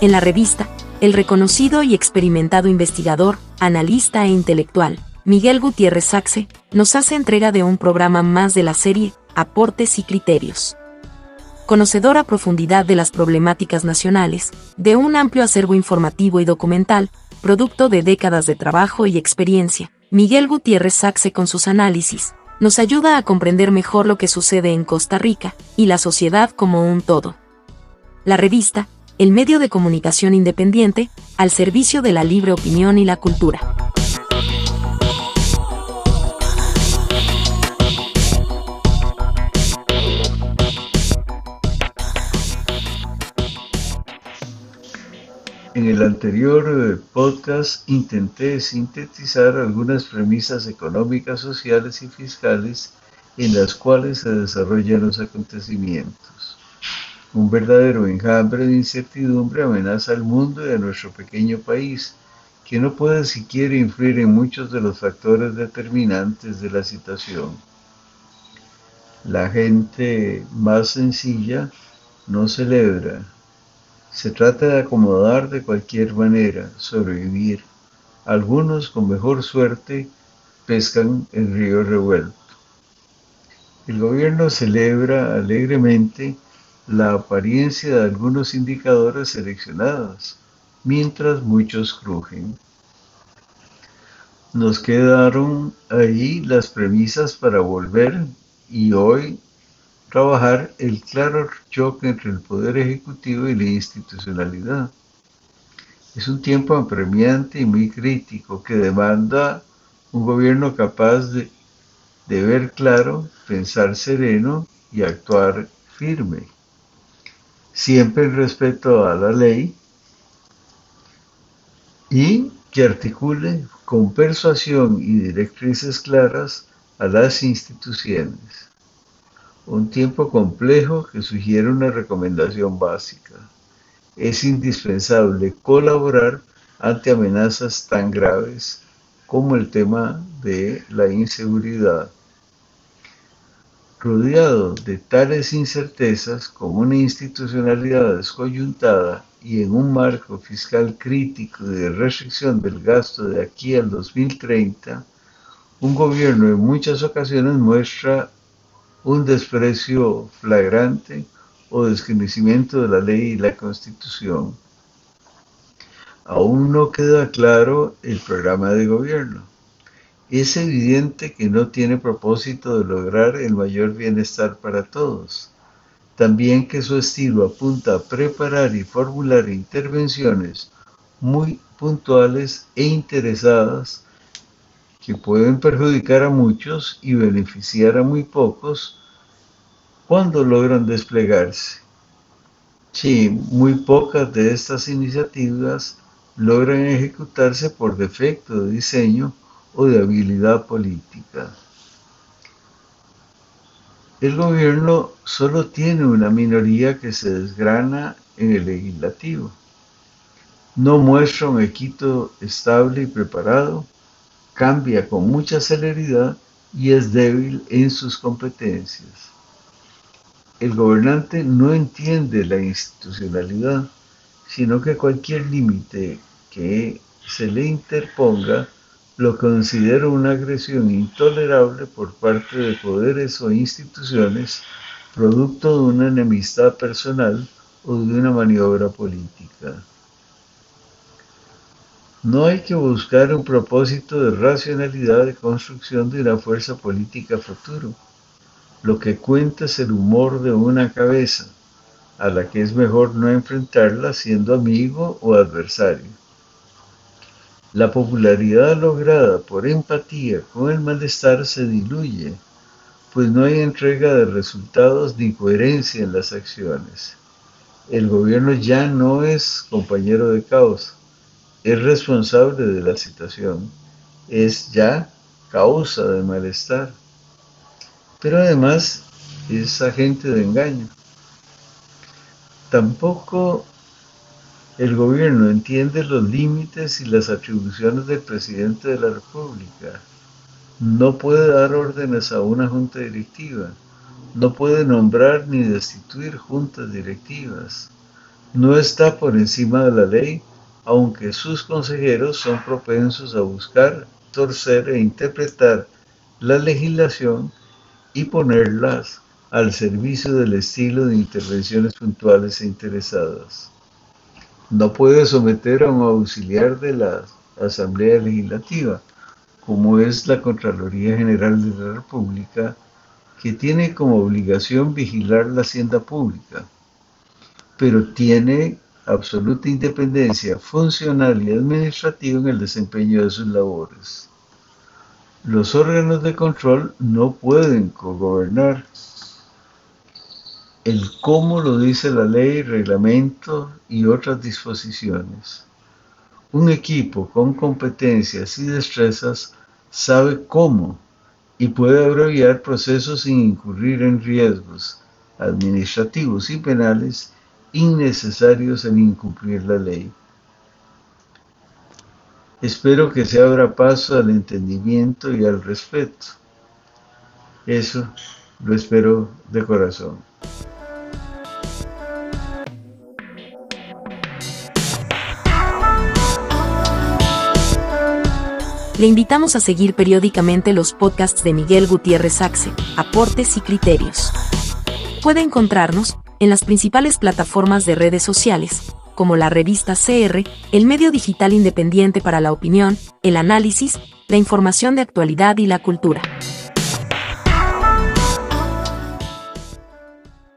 En la revista, el reconocido y experimentado investigador, analista e intelectual, Miguel Gutiérrez Saxe, nos hace entrega de un programa más de la serie Aportes y Criterios. Conocedor a profundidad de las problemáticas nacionales, de un amplio acervo informativo y documental, producto de décadas de trabajo y experiencia, Miguel Gutiérrez Saxe con sus análisis, nos ayuda a comprender mejor lo que sucede en Costa Rica y la sociedad como un todo. La revista, el medio de comunicación independiente, al servicio de la libre opinión y la cultura. En el anterior eh, podcast intenté sintetizar algunas premisas económicas, sociales y fiscales en las cuales se desarrollan los acontecimientos. Un verdadero enjambre de incertidumbre amenaza al mundo y a nuestro pequeño país, que no puede siquiera influir en muchos de los factores determinantes de la situación. La gente más sencilla no celebra, se trata de acomodar de cualquier manera, sobrevivir. Algunos con mejor suerte pescan el río revuelto. El gobierno celebra alegremente la apariencia de algunos indicadores seleccionados, mientras muchos crujen. Nos quedaron ahí las premisas para volver y hoy trabajar el claro choque entre el poder ejecutivo y la institucionalidad. Es un tiempo apremiante y muy crítico que demanda un gobierno capaz de, de ver claro, pensar sereno y actuar firme, siempre en respeto a la ley y que articule con persuasión y directrices claras a las instituciones un tiempo complejo que sugiere una recomendación básica. Es indispensable colaborar ante amenazas tan graves como el tema de la inseguridad. Rodeado de tales incertezas como una institucionalidad descoyuntada y en un marco fiscal crítico de restricción del gasto de aquí al 2030, un gobierno en muchas ocasiones muestra un desprecio flagrante o desconocimiento de la ley y la constitución. Aún no queda claro el programa de gobierno. Es evidente que no tiene propósito de lograr el mayor bienestar para todos. También que su estilo apunta a preparar y formular intervenciones muy puntuales e interesadas que pueden perjudicar a muchos y beneficiar a muy pocos cuando logran desplegarse. Sí, muy pocas de estas iniciativas logran ejecutarse por defecto de diseño o de habilidad política. El gobierno solo tiene una minoría que se desgrana en el legislativo. No muestra un equipo estable y preparado cambia con mucha celeridad y es débil en sus competencias. El gobernante no entiende la institucionalidad, sino que cualquier límite que se le interponga lo considera una agresión intolerable por parte de poderes o instituciones producto de una enemistad personal o de una maniobra política. No hay que buscar un propósito de racionalidad de construcción de una fuerza política futuro. Lo que cuenta es el humor de una cabeza, a la que es mejor no enfrentarla siendo amigo o adversario. La popularidad lograda por empatía con el malestar se diluye, pues no hay entrega de resultados ni coherencia en las acciones. El gobierno ya no es compañero de causa es responsable de la situación, es ya causa de malestar, pero además es agente de engaño. Tampoco el gobierno entiende los límites y las atribuciones del presidente de la República. No puede dar órdenes a una junta directiva. No puede nombrar ni destituir juntas directivas No está por encima de la ley, aunque sus consejeros son propensos a buscar, torcer e interpretar la legislación y ponerlas al servicio del estilo de intervenciones puntuales e interesadas. No puede someter a un auxiliar de la Asamblea Legislativa, como es la Contraloría General de la República, que tiene como obligación vigilar la hacienda pública, pero tiene absoluta independencia funcional y administrativa en el desempeño de sus labores. Los órganos de control no pueden cogobernar el cómo lo dice la ley, reglamento y otras disposiciones. Un equipo con competencias y destrezas sabe cómo y puede abreviar procesos sin incurrir en riesgos administrativos y penales innecesarios en incumplir la ley. Espero que se abra paso al entendimiento y al respeto. Eso lo espero de corazón. Le invitamos a seguir periódicamente los podcasts de Miguel Gutiérrez Saxe, Aportes y Criterios. Puede encontrarnos en las principales plataformas de redes sociales, como la revista CR, el medio digital independiente para la opinión, el análisis, la información de actualidad y la cultura.